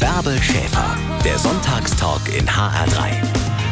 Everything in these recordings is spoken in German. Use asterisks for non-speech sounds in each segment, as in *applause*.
Bärbel Schäfer, der Sonntagstalk in HR3.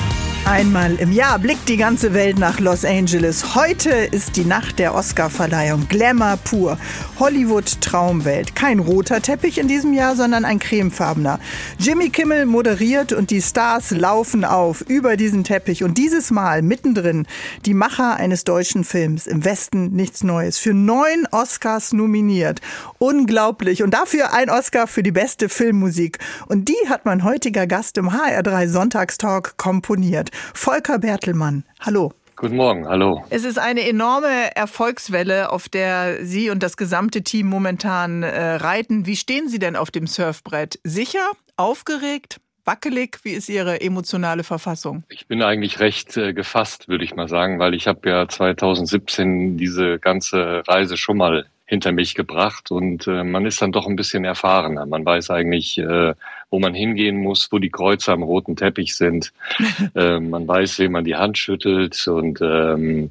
Einmal im Jahr blickt die ganze Welt nach Los Angeles. Heute ist die Nacht der Oscarverleihung. Glamour pur. Hollywood Traumwelt. Kein roter Teppich in diesem Jahr, sondern ein cremefarbener. Jimmy Kimmel moderiert und die Stars laufen auf über diesen Teppich. Und dieses Mal mittendrin die Macher eines deutschen Films. Im Westen nichts Neues. Für neun Oscars nominiert. Unglaublich. Und dafür ein Oscar für die beste Filmmusik. Und die hat mein heutiger Gast im HR3 Sonntagstalk komponiert. Volker Bertelmann. Hallo. Guten Morgen, hallo. Es ist eine enorme Erfolgswelle, auf der Sie und das gesamte Team momentan äh, reiten. Wie stehen Sie denn auf dem Surfbrett? Sicher? Aufgeregt? Wackelig? Wie ist Ihre emotionale Verfassung? Ich bin eigentlich recht äh, gefasst, würde ich mal sagen, weil ich habe ja 2017 diese ganze Reise schon mal hinter mich gebracht und äh, man ist dann doch ein bisschen erfahrener. Man weiß eigentlich, äh, wo man hingehen muss, wo die Kreuze am roten Teppich sind. *laughs* äh, man weiß, wem man die Hand schüttelt und ähm,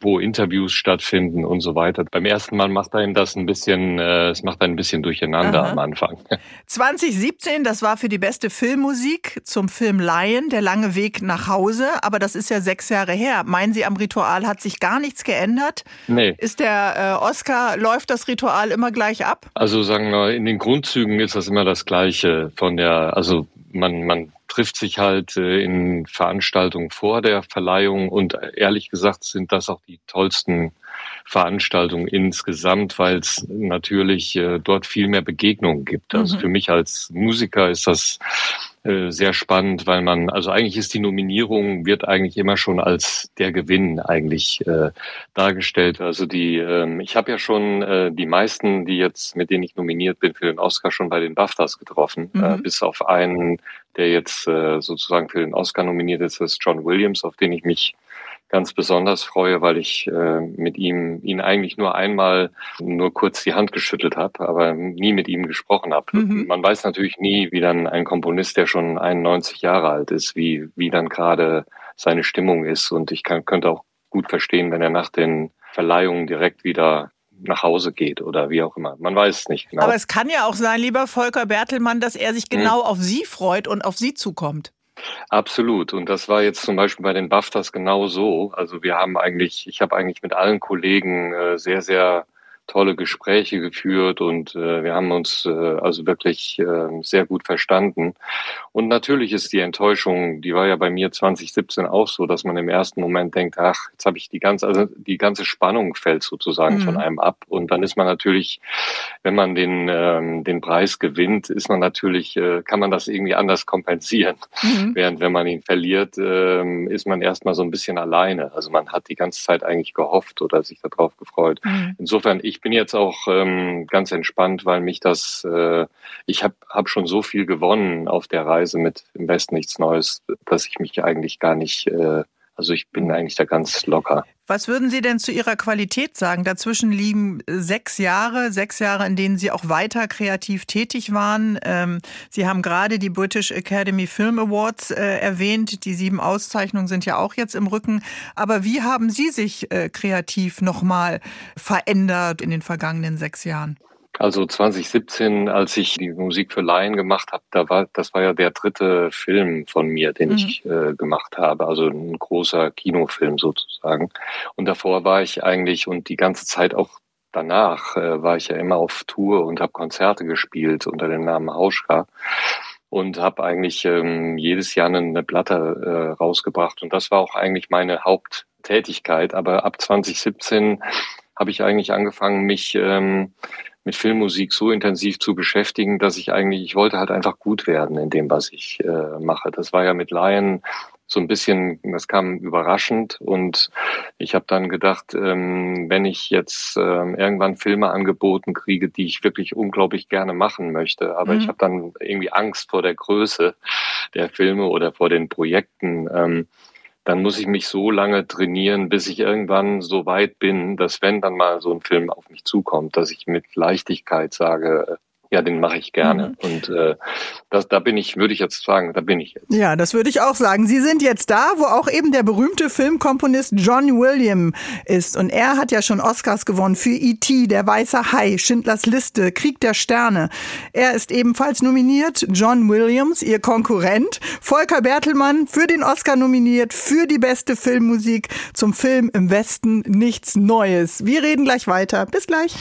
wo Interviews stattfinden und so weiter. Beim ersten Mal macht einem das ein bisschen, äh, es macht ein bisschen durcheinander Aha. am Anfang. *laughs* 2017, das war für die beste Filmmusik zum Film Lion, der lange Weg nach Hause, aber das ist ja sechs Jahre her. Meinen Sie, am Ritual hat sich gar nichts geändert? Nee. Ist der äh, Oscar, läuft das Ritual immer gleich ab? Also sagen wir, in den Grundzügen ist das immer das Gleiche. Von der, also man, man trifft sich halt äh, in Veranstaltungen vor der Verleihung und ehrlich gesagt sind das auch die tollsten Veranstaltungen insgesamt, weil es natürlich äh, dort viel mehr Begegnungen gibt. Also mhm. für mich als Musiker ist das äh, sehr spannend, weil man, also eigentlich ist die Nominierung, wird eigentlich immer schon als der Gewinn eigentlich äh, dargestellt. Also die, ähm, ich habe ja schon äh, die meisten, die jetzt, mit denen ich nominiert bin für den Oscar, schon bei den BAFTAs getroffen, äh, mhm. äh, bis auf einen, der jetzt äh, sozusagen für den Oscar nominiert ist, das ist John Williams, auf den ich mich ganz besonders freue, weil ich äh, mit ihm ihn eigentlich nur einmal nur kurz die Hand geschüttelt habe, aber nie mit ihm gesprochen habe. Mhm. Man weiß natürlich nie, wie dann ein Komponist, der schon 91 Jahre alt ist, wie wie dann gerade seine Stimmung ist und ich kann, könnte auch gut verstehen, wenn er nach den Verleihungen direkt wieder nach Hause geht oder wie auch immer. Man weiß es nicht genau. Aber es kann ja auch sein, lieber Volker Bertelmann, dass er sich genau hm. auf Sie freut und auf Sie zukommt. Absolut. Und das war jetzt zum Beispiel bei den BAFTAs genau so. Also wir haben eigentlich, ich habe eigentlich mit allen Kollegen äh, sehr, sehr tolle Gespräche geführt und äh, wir haben uns äh, also wirklich äh, sehr gut verstanden. Und natürlich ist die Enttäuschung, die war ja bei mir 2017 auch so, dass man im ersten Moment denkt, ach, jetzt habe ich die ganze, also die ganze Spannung fällt sozusagen mhm. von einem ab. Und dann ist man natürlich, wenn man den, ähm, den Preis gewinnt, ist man natürlich, äh, kann man das irgendwie anders kompensieren. Mhm. Während wenn man ihn verliert, äh, ist man erstmal so ein bisschen alleine. Also man hat die ganze Zeit eigentlich gehofft oder sich darauf gefreut. Mhm. Insofern, ich bin jetzt auch ähm, ganz entspannt, weil mich das, äh, ich habe hab schon so viel gewonnen auf der Reise mit im Westen nichts Neues, dass ich mich eigentlich gar nicht, äh, also ich bin eigentlich da ganz locker. Was würden Sie denn zu Ihrer Qualität sagen? Dazwischen liegen sechs Jahre, sechs Jahre, in denen Sie auch weiter kreativ tätig waren. Ähm, Sie haben gerade die British Academy Film Awards äh, erwähnt. Die sieben Auszeichnungen sind ja auch jetzt im Rücken. Aber wie haben Sie sich äh, kreativ nochmal verändert in den vergangenen sechs Jahren? Also 2017, als ich die Musik für Laien gemacht habe, da war das war ja der dritte Film von mir, den mhm. ich äh, gemacht habe, also ein großer Kinofilm sozusagen. Und davor war ich eigentlich und die ganze Zeit auch danach äh, war ich ja immer auf Tour und habe Konzerte gespielt unter dem Namen Hauschka und habe eigentlich ähm, jedes Jahr eine Platte äh, rausgebracht und das war auch eigentlich meine Haupttätigkeit. Aber ab 2017 habe ich eigentlich angefangen, mich ähm, mit Filmmusik so intensiv zu beschäftigen, dass ich eigentlich, ich wollte halt einfach gut werden in dem, was ich äh, mache. Das war ja mit Lion so ein bisschen, das kam überraschend und ich habe dann gedacht, ähm, wenn ich jetzt ähm, irgendwann Filme angeboten kriege, die ich wirklich unglaublich gerne machen möchte, aber mhm. ich habe dann irgendwie Angst vor der Größe der Filme oder vor den Projekten. Ähm, dann muss ich mich so lange trainieren, bis ich irgendwann so weit bin, dass wenn dann mal so ein Film auf mich zukommt, dass ich mit Leichtigkeit sage, Ja, den mache ich gerne. Mhm. Und äh, das, da bin ich, würde ich jetzt sagen, da bin ich jetzt. Ja, das würde ich auch sagen. Sie sind jetzt da, wo auch eben der berühmte Filmkomponist John William ist. Und er hat ja schon Oscars gewonnen für E.T., Der Weiße Hai, Schindlers Liste, Krieg der Sterne. Er ist ebenfalls nominiert. John Williams, ihr Konkurrent. Volker Bertelmann für den Oscar nominiert für die beste Filmmusik zum Film Im Westen nichts Neues. Wir reden gleich weiter. Bis gleich.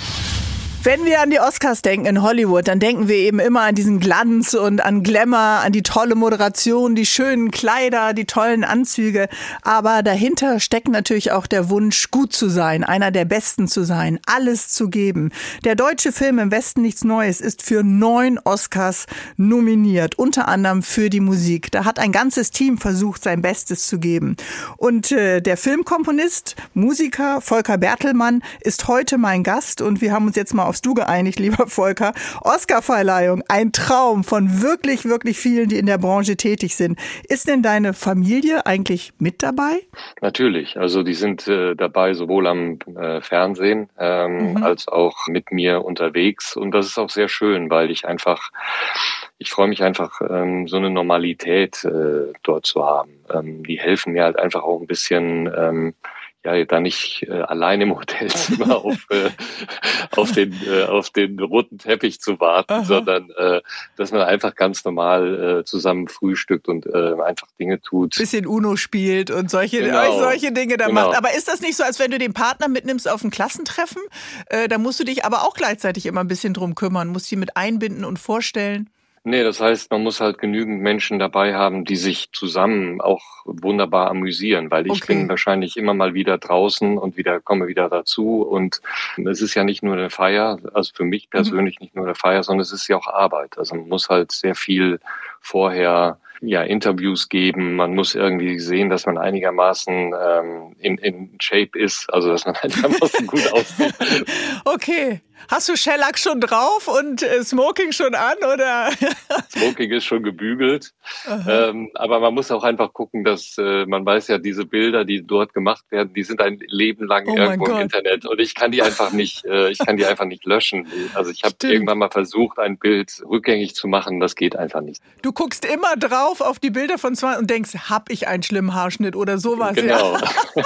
Wenn wir an die Oscars denken in Hollywood, dann denken wir eben immer an diesen Glanz und an Glamour, an die tolle Moderation, die schönen Kleider, die tollen Anzüge. Aber dahinter steckt natürlich auch der Wunsch, gut zu sein, einer der Besten zu sein, alles zu geben. Der deutsche Film im Westen nichts Neues ist für neun Oscars nominiert, unter anderem für die Musik. Da hat ein ganzes Team versucht, sein Bestes zu geben. Und äh, der Filmkomponist, Musiker Volker Bertelmann ist heute mein Gast und wir haben uns jetzt mal aufs Du geeinigt, lieber Volker. Oscarverleihung, ein Traum von wirklich, wirklich vielen, die in der Branche tätig sind. Ist denn deine Familie eigentlich mit dabei? Natürlich. Also die sind äh, dabei sowohl am äh, Fernsehen ähm, mhm. als auch mit mir unterwegs. Und das ist auch sehr schön, weil ich einfach, ich freue mich einfach, ähm, so eine Normalität äh, dort zu haben. Ähm, die helfen mir halt einfach auch ein bisschen, ähm, ja, da nicht äh, allein im Hotelzimmer *laughs* auf, äh, auf, den, äh, auf den roten Teppich zu warten, Aha. sondern äh, dass man einfach ganz normal äh, zusammen frühstückt und äh, einfach Dinge tut. Bisschen Uno spielt und solche, genau. solche Dinge da genau. macht. Aber ist das nicht so, als wenn du den Partner mitnimmst auf ein Klassentreffen? Äh, da musst du dich aber auch gleichzeitig immer ein bisschen drum kümmern, musst sie mit einbinden und vorstellen. Nee, das heißt, man muss halt genügend Menschen dabei haben, die sich zusammen auch wunderbar amüsieren, weil ich okay. bin wahrscheinlich immer mal wieder draußen und wieder komme wieder dazu und es ist ja nicht nur eine Feier, also für mich mhm. persönlich mhm. nicht nur eine Feier, sondern es ist ja auch Arbeit. Also man muss halt sehr viel vorher ja, Interviews geben. Man muss irgendwie sehen, dass man einigermaßen ähm, in, in Shape ist, also dass man *laughs* einigermaßen gut aussieht. *laughs* Okay. Hast du Shellac schon drauf und äh, Smoking schon an oder? *laughs* Smoking ist schon gebügelt. Ähm, aber man muss auch einfach gucken, dass äh, man weiß ja, diese Bilder, die dort gemacht werden, die sind ein Leben lang oh irgendwo im Internet und ich kann die einfach nicht, äh, ich kann die einfach nicht löschen. Also ich habe irgendwann mal versucht, ein Bild rückgängig zu machen, das geht einfach nicht. Du guckst immer drauf auf die Bilder von zwei und denkst, hab ich einen schlimmen Haarschnitt oder sowas? Genau. Ja. *laughs*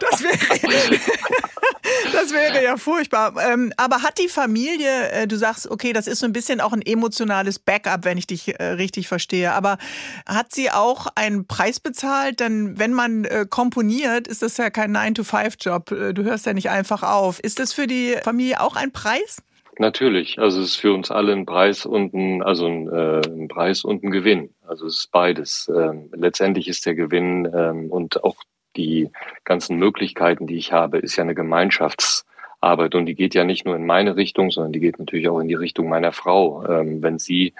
das wäre, *laughs* das wäre ja furchtbar. Ähm, aber hat die Familie, äh, du sagst, okay, das ist so ein bisschen auch ein emotionales Backup, wenn ich dich äh, richtig verstehe, aber hat sie auch einen Preis bezahlt? Denn wenn man äh, komponiert, ist das ja kein 9-to-5-Job. Du hörst ja nicht einfach auf. Ist das für die Familie auch ein Preis? Natürlich, also es ist für uns alle ein Preis und ein, also ein, äh, ein Preis und ein Gewinn. Also es ist beides. Ähm, letztendlich ist der Gewinn ähm, und auch die ganzen Möglichkeiten, die ich habe, ist ja eine Gemeinschaftsarbeit und die geht ja nicht nur in meine Richtung, sondern die geht natürlich auch in die Richtung meiner Frau. Ähm, wenn sie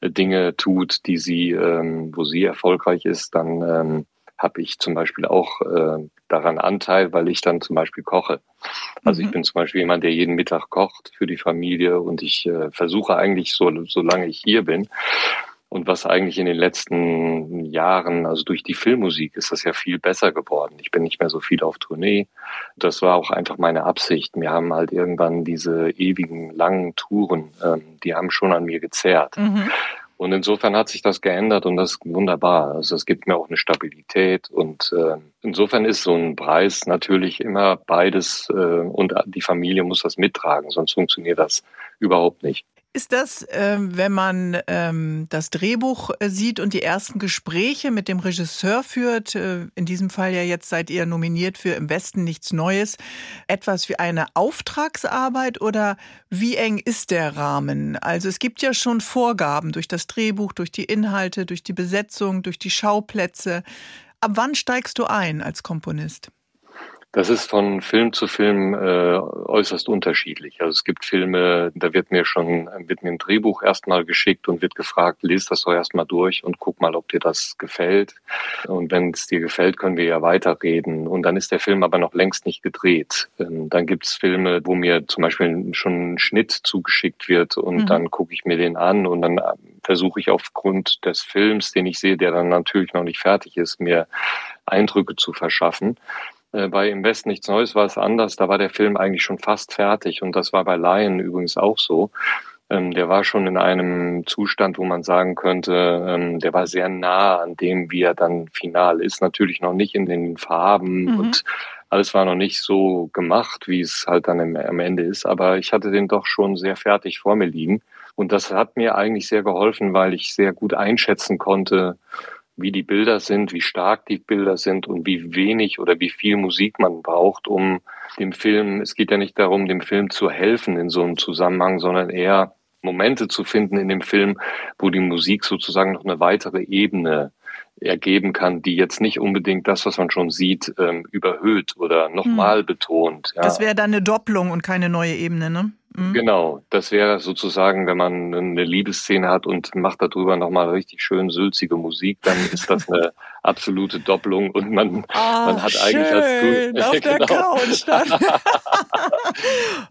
äh, Dinge tut, die sie, ähm, wo sie erfolgreich ist, dann ähm, habe ich zum Beispiel auch äh, daran Anteil, weil ich dann zum Beispiel koche. Also mhm. ich bin zum Beispiel jemand, der jeden Mittag kocht für die Familie und ich äh, versuche eigentlich so, solange ich hier bin, und was eigentlich in den letzten Jahren, also durch die Filmmusik ist das ja viel besser geworden. Ich bin nicht mehr so viel auf Tournee. Das war auch einfach meine Absicht. Wir haben halt irgendwann diese ewigen langen Touren, ähm, die haben schon an mir gezerrt. Mhm. Und insofern hat sich das geändert und das ist wunderbar. Also es gibt mir auch eine Stabilität und äh, insofern ist so ein Preis natürlich immer beides äh, und die Familie muss das mittragen, sonst funktioniert das überhaupt nicht. Ist das, ähm, wenn man ähm, das Drehbuch äh, sieht und die ersten Gespräche mit dem Regisseur führt, äh, in diesem Fall ja jetzt seid ihr nominiert für Im Westen nichts Neues, etwas wie eine Auftragsarbeit oder wie eng ist der Rahmen? Also es gibt ja schon Vorgaben durch das Drehbuch, durch die Inhalte, durch die Besetzung, durch die Schauplätze. Ab wann steigst du ein als Komponist? Das ist von Film zu Film äh, äußerst unterschiedlich. Also es gibt Filme, da wird mir schon wird mir ein Drehbuch erstmal geschickt und wird gefragt, lies das doch erstmal durch und guck mal, ob dir das gefällt. Und wenn es dir gefällt, können wir ja weiterreden. Und dann ist der Film aber noch längst nicht gedreht. Ähm, dann gibt es Filme, wo mir zum Beispiel schon ein Schnitt zugeschickt wird und mhm. dann gucke ich mir den an und dann äh, versuche ich aufgrund des Films, den ich sehe, der dann natürlich noch nicht fertig ist, mir Eindrücke zu verschaffen. Äh, bei Im Westen nichts Neues war es anders. Da war der Film eigentlich schon fast fertig und das war bei Lion übrigens auch so. ähm, der war schon in einem Zustand, wo man sagen könnte, ähm, der war sehr nah an dem, wie er dann final ist. Natürlich noch nicht in den Farben mhm. und alles war noch nicht so gemacht, wie es halt dann am Ende ist. Aber ich hatte den doch schon sehr fertig vor mir liegen. Und das hat mir eigentlich sehr geholfen, weil ich sehr gut einschätzen konnte, wie die Bilder sind, wie stark die Bilder sind und wie wenig oder wie viel Musik man braucht, um dem Film, es geht ja nicht darum, dem Film zu helfen in so einem Zusammenhang, sondern eher Momente zu finden in dem Film, wo die Musik sozusagen noch eine weitere Ebene ergeben kann, die jetzt nicht unbedingt das, was man schon sieht, ähm, überhöht oder nochmal hm. betont. Ja. Das wäre dann eine Doppelung und keine neue Ebene, ne? Mhm. Genau, das wäre sozusagen, wenn man eine Liebesszene hat und macht darüber nochmal richtig schön sülzige Musik, dann ist das eine *laughs* absolute Doppelung und man, oh, man hat schön, eigentlich als auf *laughs* der genau. Couch dann. *laughs*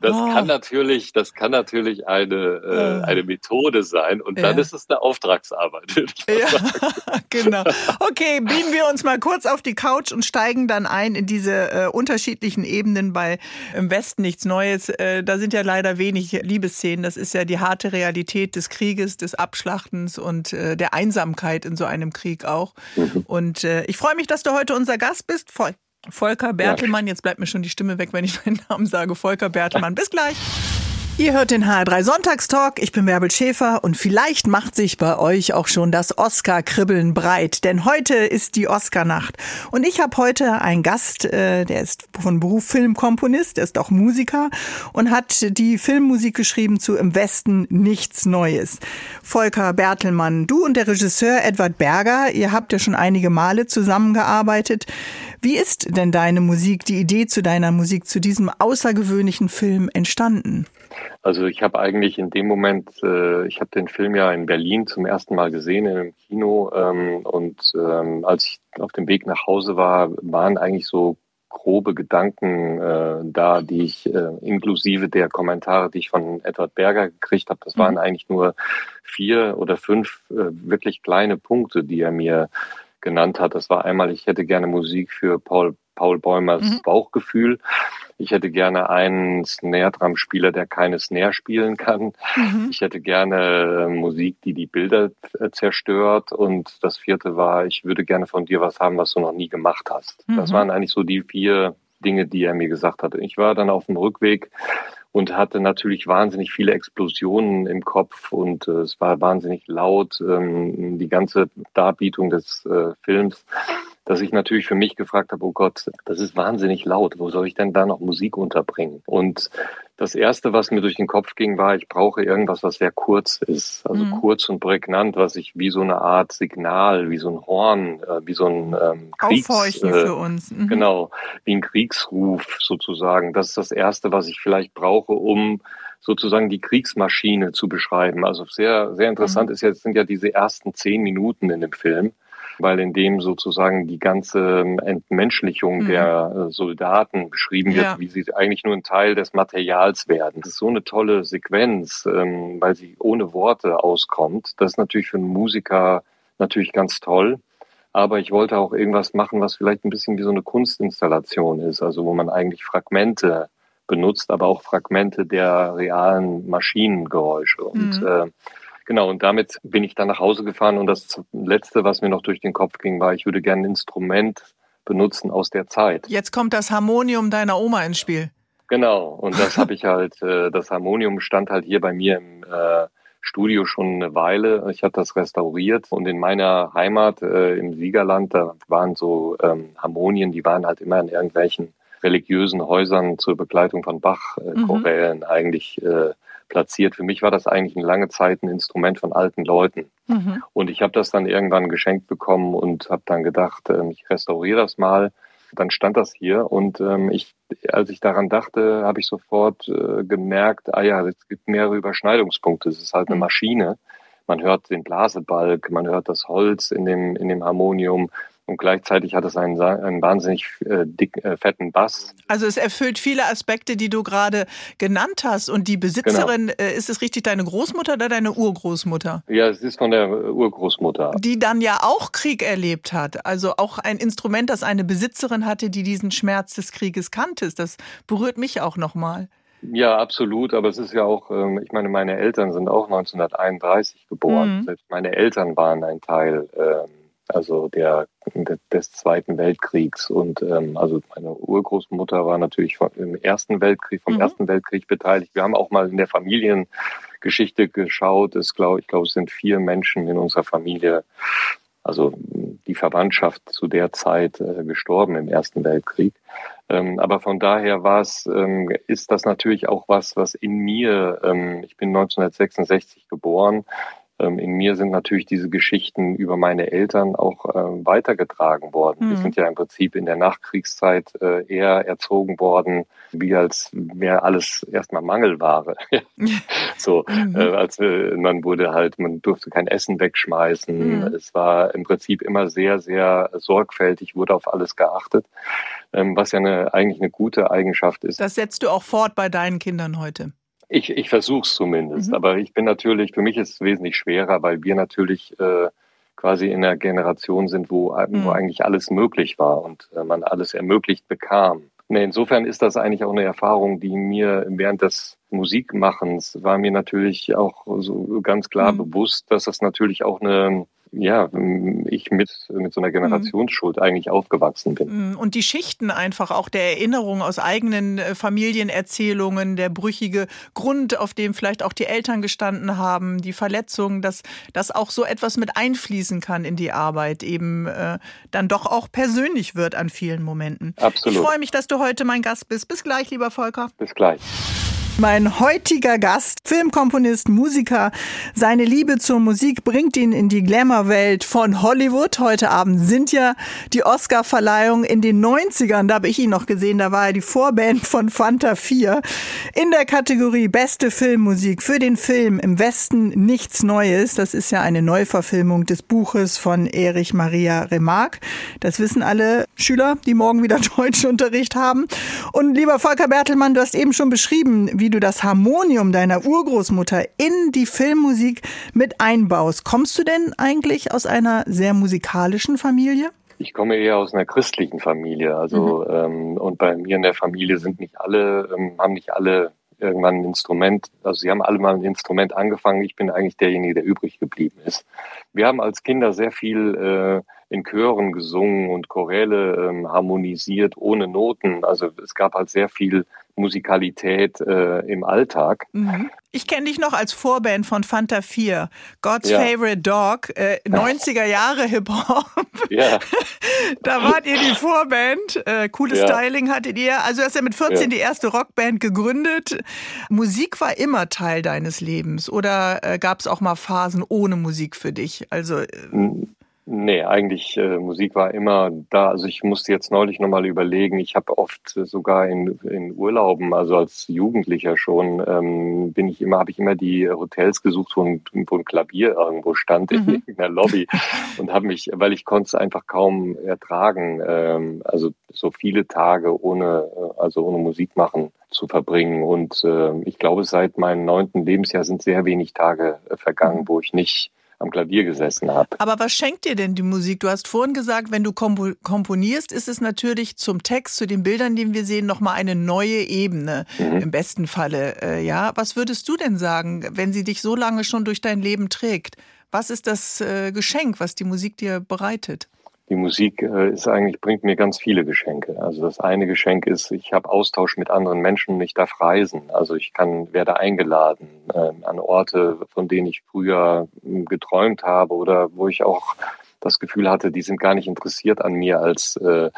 das oh. kann natürlich, das kann natürlich eine äh, eine Methode sein und ja. dann ist es eine Auftragsarbeit. Ja, *laughs* genau. Okay, beamen wir uns mal kurz auf die Couch und steigen dann ein in diese äh, unterschiedlichen Ebenen bei im Westen nichts Neues. Äh, da sind ja leider wenig Liebesszenen. Das ist ja die harte Realität des Krieges, des Abschlachtens und äh, der Einsamkeit in so einem Krieg auch. Mhm. Und äh, ich freue mich, dass du heute unser Gast bist. Vol Volker Bertelmann. Jetzt bleibt mir schon die Stimme weg, wenn ich deinen Namen sage. Volker Bertelmann. Bis gleich. Ihr hört den HR3 Sonntagstalk. Ich bin Bärbel Schäfer und vielleicht macht sich bei euch auch schon das Oscar-Kribbeln breit, denn heute ist die Oscar-Nacht. Und ich habe heute einen Gast, äh, der ist von Beruf Filmkomponist, ist auch Musiker und hat die Filmmusik geschrieben zu Im Westen nichts Neues. Volker Bertelmann, du und der Regisseur Edward Berger, ihr habt ja schon einige Male zusammengearbeitet. Wie ist denn deine Musik, die Idee zu deiner Musik, zu diesem außergewöhnlichen Film entstanden? Also ich habe eigentlich in dem Moment, äh, ich habe den Film ja in Berlin zum ersten Mal gesehen in einem Kino ähm, und ähm, als ich auf dem Weg nach Hause war, waren eigentlich so grobe Gedanken äh, da, die ich äh, inklusive der Kommentare, die ich von Edward Berger gekriegt habe, das waren mhm. eigentlich nur vier oder fünf äh, wirklich kleine Punkte, die er mir genannt hat. Das war einmal, ich hätte gerne Musik für Paul, Paul Bäumers mhm. Bauchgefühl. Ich hätte gerne einen Snare-Drum-Spieler, der keine Snare spielen kann. Mhm. Ich hätte gerne Musik, die die Bilder äh, zerstört. Und das vierte war, ich würde gerne von dir was haben, was du noch nie gemacht hast. Mhm. Das waren eigentlich so die vier Dinge, die er mir gesagt hatte. Ich war dann auf dem Rückweg und hatte natürlich wahnsinnig viele Explosionen im Kopf und äh, es war wahnsinnig laut, ähm, die ganze Darbietung des äh, Films dass ich natürlich für mich gefragt habe, oh Gott, das ist wahnsinnig laut, wo soll ich denn da noch Musik unterbringen? Und das Erste, was mir durch den Kopf ging, war, ich brauche irgendwas, was sehr kurz ist, also mhm. kurz und prägnant, was ich wie so eine Art Signal, wie so ein Horn, äh, wie so ein ähm, Kriegs, Aufhorchen äh, für uns. Mhm. Genau, wie ein Kriegsruf sozusagen. Das ist das Erste, was ich vielleicht brauche, um sozusagen die Kriegsmaschine zu beschreiben. Also sehr, sehr interessant mhm. ist jetzt sind ja diese ersten zehn Minuten in dem Film weil in dem sozusagen die ganze Entmenschlichung mhm. der äh, Soldaten beschrieben wird, ja. wie sie eigentlich nur ein Teil des Materials werden. Das ist so eine tolle Sequenz, ähm, weil sie ohne Worte auskommt. Das ist natürlich für einen Musiker natürlich ganz toll. Aber ich wollte auch irgendwas machen, was vielleicht ein bisschen wie so eine Kunstinstallation ist, also wo man eigentlich Fragmente benutzt, aber auch Fragmente der realen Maschinengeräusche. Und mhm. äh, Genau, und damit bin ich dann nach Hause gefahren und das Letzte, was mir noch durch den Kopf ging, war, ich würde gerne ein Instrument benutzen aus der Zeit. Jetzt kommt das Harmonium deiner Oma ins Spiel. Genau, und das *laughs* habe ich halt, äh, das Harmonium stand halt hier bei mir im äh, Studio schon eine Weile. Ich habe das restauriert und in meiner Heimat äh, im Siegerland, da waren so ähm, Harmonien, die waren halt immer in irgendwelchen religiösen Häusern zur Begleitung von Bach-Chorälen mhm. eigentlich äh, platziert. Für mich war das eigentlich eine lange Zeit ein Instrument von alten Leuten. Mhm. Und ich habe das dann irgendwann geschenkt bekommen und habe dann gedacht, äh, ich restauriere das mal. Dann stand das hier und ähm, ich, als ich daran dachte, habe ich sofort äh, gemerkt, ah ja, es gibt mehrere Überschneidungspunkte. Es ist halt eine mhm. Maschine. Man hört den Blasebalg, man hört das Holz in dem, in dem Harmonium, und gleichzeitig hat es einen, einen wahnsinnig äh, dick, äh, fetten Bass. Also es erfüllt viele Aspekte, die du gerade genannt hast. Und die Besitzerin, genau. äh, ist es richtig deine Großmutter oder deine Urgroßmutter? Ja, es ist von der Urgroßmutter. Die dann ja auch Krieg erlebt hat. Also auch ein Instrument, das eine Besitzerin hatte, die diesen Schmerz des Krieges kannte. Das berührt mich auch nochmal. Ja, absolut. Aber es ist ja auch, ähm, ich meine, meine Eltern sind auch 1931 geboren. Mhm. Selbst meine Eltern waren ein Teil, ähm, also der, des Zweiten Weltkriegs. Und ähm, also meine Urgroßmutter war natürlich vom, im Ersten Weltkrieg, vom mhm. Ersten Weltkrieg beteiligt. Wir haben auch mal in der Familiengeschichte geschaut. Es glaub, ich glaube, es sind vier Menschen in unserer Familie also die Verwandtschaft zu der Zeit äh, gestorben im Ersten Weltkrieg. Ähm, aber von daher war es, ähm, ist das natürlich auch was, was in mir, ähm, ich bin 1966 geboren, ähm, in mir sind natürlich diese Geschichten über meine Eltern auch ähm, weitergetragen worden. Mhm. Wir sind ja im Prinzip in der Nachkriegszeit äh, eher erzogen worden, wie als wäre alles erstmal Mangelware. *laughs* *laughs* so, mhm. äh, als äh, man wurde halt, man durfte kein Essen wegschmeißen. Mhm. Es war im Prinzip immer sehr, sehr sorgfältig, wurde auf alles geachtet, ähm, was ja eine, eigentlich eine gute Eigenschaft ist. Das setzt du auch fort bei deinen Kindern heute. Ich, ich versuche es zumindest. Mhm. Aber ich bin natürlich, für mich ist es wesentlich schwerer, weil wir natürlich äh, quasi in einer Generation sind, wo, mhm. wo eigentlich alles möglich war und äh, man alles ermöglicht bekam. Nee, insofern ist das eigentlich auch eine Erfahrung, die mir während des Musikmachens war mir natürlich auch so ganz klar mhm. bewusst, dass das natürlich auch eine ja, ich mit, mit so einer Generationsschuld mhm. eigentlich aufgewachsen bin. Mhm. Und die Schichten einfach auch der Erinnerung aus eigenen äh, Familienerzählungen, der brüchige Grund, auf dem vielleicht auch die Eltern gestanden haben, die Verletzungen, dass das auch so etwas mit einfließen kann in die Arbeit, eben äh, dann doch auch persönlich wird an vielen Momenten. Absolut. Ich freue mich, dass du heute mein Gast bist. Bis gleich, lieber Volker. Bis gleich. Mein heutiger Gast, Filmkomponist, Musiker, seine Liebe zur Musik bringt ihn in die Glamour-Welt von Hollywood. Heute Abend sind ja die Oscar-Verleihungen in den 90ern, da habe ich ihn noch gesehen, da war er die Vorband von Fanta 4. In der Kategorie Beste Filmmusik für den Film Im Westen nichts Neues. Das ist ja eine Neuverfilmung des Buches von Erich Maria Remarque. Das wissen alle Schüler, die morgen wieder *laughs* Deutschunterricht haben. Und lieber Volker Bertelmann, du hast eben schon beschrieben, wie du das Harmonium deiner Urgroßmutter in die Filmmusik mit einbaust. Kommst du denn eigentlich aus einer sehr musikalischen Familie? Ich komme eher aus einer christlichen Familie. Also mhm. ähm, und bei mir in der Familie sind nicht alle, ähm, haben nicht alle irgendwann ein Instrument, also sie haben alle mal ein Instrument angefangen. Ich bin eigentlich derjenige, der übrig geblieben ist. Wir haben als Kinder sehr viel äh, in Chören gesungen und Choräle ähm, harmonisiert ohne Noten. Also es gab halt sehr viel Musikalität äh, im Alltag. Mhm. Ich kenne dich noch als Vorband von Fanta 4, God's ja. Favorite Dog, äh, 90er Jahre Hip-Hop. Ja. *laughs* da wart ihr die Vorband, äh, cooles ja. Styling hattet ihr. Also du hast ja mit 14 ja. die erste Rockband gegründet. Musik war immer Teil deines Lebens oder äh, gab es auch mal Phasen ohne Musik für dich? Also äh, Nee, eigentlich äh, Musik war immer da. Also ich musste jetzt neulich nochmal überlegen. Ich habe oft äh, sogar in, in Urlauben, also als Jugendlicher schon, ähm, bin ich immer, habe ich immer die Hotels gesucht, wo ein, wo ein Klavier irgendwo stand mhm. in *laughs* der Lobby *laughs* und habe mich, weil ich konnte es einfach kaum ertragen, ähm, also so viele Tage ohne, äh, also ohne Musik machen zu verbringen. Und äh, ich glaube, seit meinem neunten Lebensjahr sind sehr wenig Tage äh, vergangen, mhm. wo ich nicht am Klavier gesessen habe. Aber was schenkt dir denn die Musik? Du hast vorhin gesagt, wenn du komponierst, ist es natürlich zum Text, zu den Bildern, die wir sehen, nochmal eine neue Ebene mhm. im besten Falle. Äh, ja, was würdest du denn sagen, wenn sie dich so lange schon durch dein Leben trägt? Was ist das äh, Geschenk, was die Musik dir bereitet? Die Musik äh, ist eigentlich, bringt mir ganz viele Geschenke. Also das eine Geschenk ist, ich habe Austausch mit anderen Menschen, ich darf reisen. Also ich kann, werde eingeladen äh, an Orte, von denen ich früher hm, geträumt habe oder wo ich auch das Gefühl hatte, die sind gar nicht interessiert an mir als äh,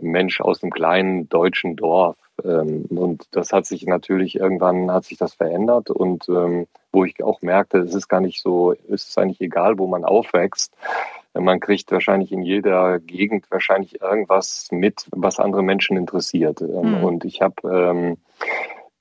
Mensch aus einem kleinen deutschen Dorf. Ähm, und das hat sich natürlich irgendwann hat sich das verändert und ähm, wo ich auch merkte, es ist gar nicht so, es ist eigentlich egal, wo man aufwächst man kriegt wahrscheinlich in jeder Gegend wahrscheinlich irgendwas mit, was andere Menschen interessiert. Mhm. Und ich habe ähm,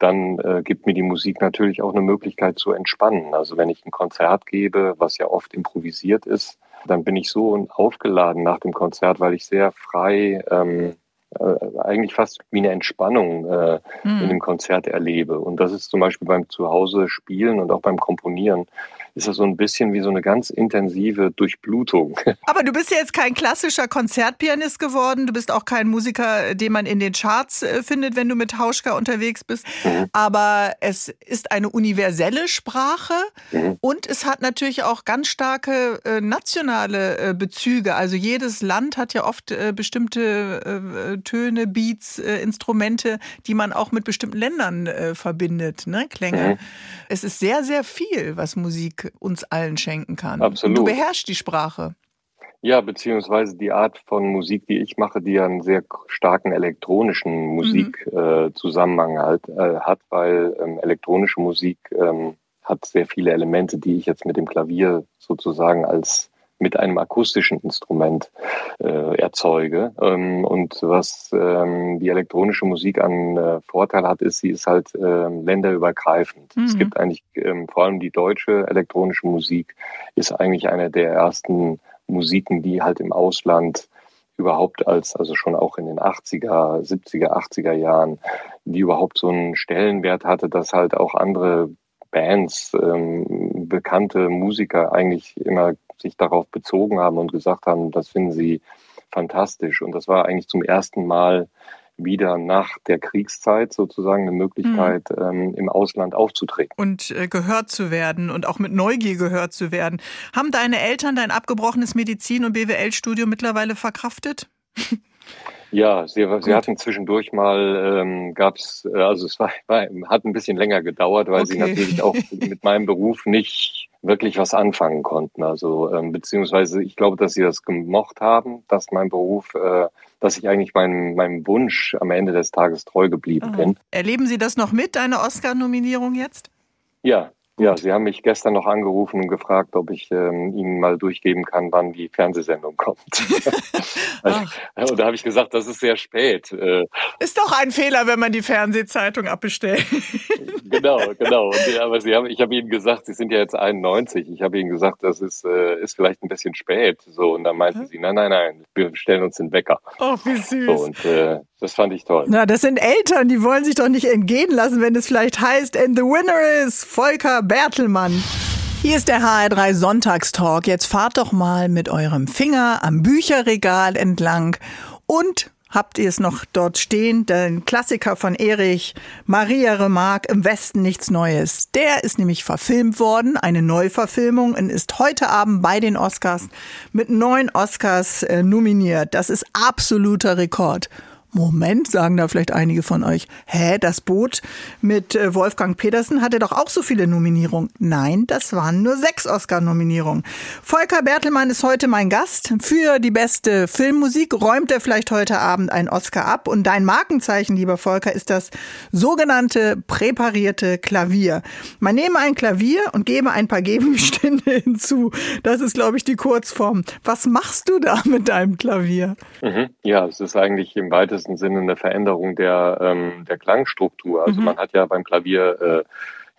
dann äh, gibt mir die Musik natürlich auch eine Möglichkeit zu entspannen. Also wenn ich ein Konzert gebe, was ja oft improvisiert ist, dann bin ich so aufgeladen nach dem Konzert, weil ich sehr frei ähm, äh, eigentlich fast wie eine Entspannung äh, mhm. in dem Konzert erlebe. Und das ist zum Beispiel beim Zuhause spielen und auch beim Komponieren ist das so ein bisschen wie so eine ganz intensive Durchblutung. *laughs* Aber du bist ja jetzt kein klassischer Konzertpianist geworden. Du bist auch kein Musiker, den man in den Charts äh, findet, wenn du mit Hauschka unterwegs bist. Mhm. Aber es ist eine universelle Sprache mhm. und es hat natürlich auch ganz starke äh, nationale äh, Bezüge. Also jedes Land hat ja oft bestimmte Töne, Beats, Instrumente, die man auch mit bestimmten Ländern verbindet, ne? Klänge. Mhm. Es ist sehr, sehr viel, was Musik uns allen schenken kann. Absolut. Und du beherrschst die Sprache. Ja, beziehungsweise die Art von Musik, die ich mache, die einen sehr starken elektronischen Musikzusammenhang mhm. äh, halt, äh, hat, weil ähm, elektronische Musik ähm, hat sehr viele Elemente, die ich jetzt mit dem Klavier sozusagen als mit einem akustischen Instrument äh, erzeuge. Ähm, und was ähm, die elektronische Musik an äh, Vorteil hat, ist, sie ist halt äh, länderübergreifend. Mhm. Es gibt eigentlich ähm, vor allem die deutsche elektronische Musik ist eigentlich eine der ersten Musiken, die halt im Ausland überhaupt als, also schon auch in den 80er, 70er, 80er Jahren, die überhaupt so einen Stellenwert hatte, dass halt auch andere Bands, ähm, bekannte Musiker eigentlich immer sich darauf bezogen haben und gesagt haben, das finden sie fantastisch. Und das war eigentlich zum ersten Mal wieder nach der Kriegszeit sozusagen eine Möglichkeit, mhm. ähm, im Ausland aufzutreten. Und äh, gehört zu werden und auch mit Neugier gehört zu werden. Haben deine Eltern dein abgebrochenes Medizin- und BWL-Studium mittlerweile verkraftet? *laughs* Ja, sie, sie hatten zwischendurch mal, ähm, gab es, äh, also es war, war, hat ein bisschen länger gedauert, weil okay. sie natürlich auch mit meinem Beruf nicht wirklich was anfangen konnten. Also ähm, beziehungsweise ich glaube, dass sie das gemocht haben, dass mein Beruf, äh, dass ich eigentlich meinem, meinem Wunsch am Ende des Tages treu geblieben Aha. bin. Erleben Sie das noch mit, deine Oscar-Nominierung jetzt? Ja, ja, Sie haben mich gestern noch angerufen und gefragt, ob ich ähm, Ihnen mal durchgeben kann, wann die Fernsehsendung kommt. *laughs* und da habe ich gesagt, das ist sehr spät. Äh, ist doch ein Fehler, wenn man die Fernsehzeitung abbestellt. genau, genau. Und, aber Sie haben, ich habe Ihnen gesagt, Sie sind ja jetzt 91. Ich habe Ihnen gesagt, das ist, äh, ist vielleicht ein bisschen spät. So und dann meinten Sie, nein, nein, nein, wir stellen uns den Wecker. Oh, wie süß. So, und äh, das fand ich toll. Na, das sind Eltern, die wollen sich doch nicht entgehen lassen, wenn es vielleicht heißt, and the winner is Volker Bertelmann. Hier ist der HR3 Sonntagstalk. Jetzt fahrt doch mal mit eurem Finger am Bücherregal entlang und habt ihr es noch dort stehen, den Klassiker von Erich, Maria Remarque, Im Westen nichts Neues. Der ist nämlich verfilmt worden, eine Neuverfilmung und ist heute Abend bei den Oscars mit neun Oscars äh, nominiert. Das ist absoluter Rekord. Moment, sagen da vielleicht einige von euch. Hä, das Boot mit äh, Wolfgang Petersen hatte doch auch so viele Nominierungen. Nein, das waren nur sechs Oscar-Nominierungen. Volker Bertelmann ist heute mein Gast. Für die beste Filmmusik räumt er vielleicht heute Abend einen Oscar ab. Und dein Markenzeichen, lieber Volker, ist das sogenannte präparierte Klavier. Man nehme ein Klavier und gebe ein paar Gegenstände *laughs* hinzu. Das ist, glaube ich, die Kurzform. Was machst du da mit deinem Klavier? Mhm. Ja, es ist eigentlich im weitesten weitesten Sinne eine Veränderung der, ähm, der Klangstruktur. Also mhm. man hat ja beim Klavier äh,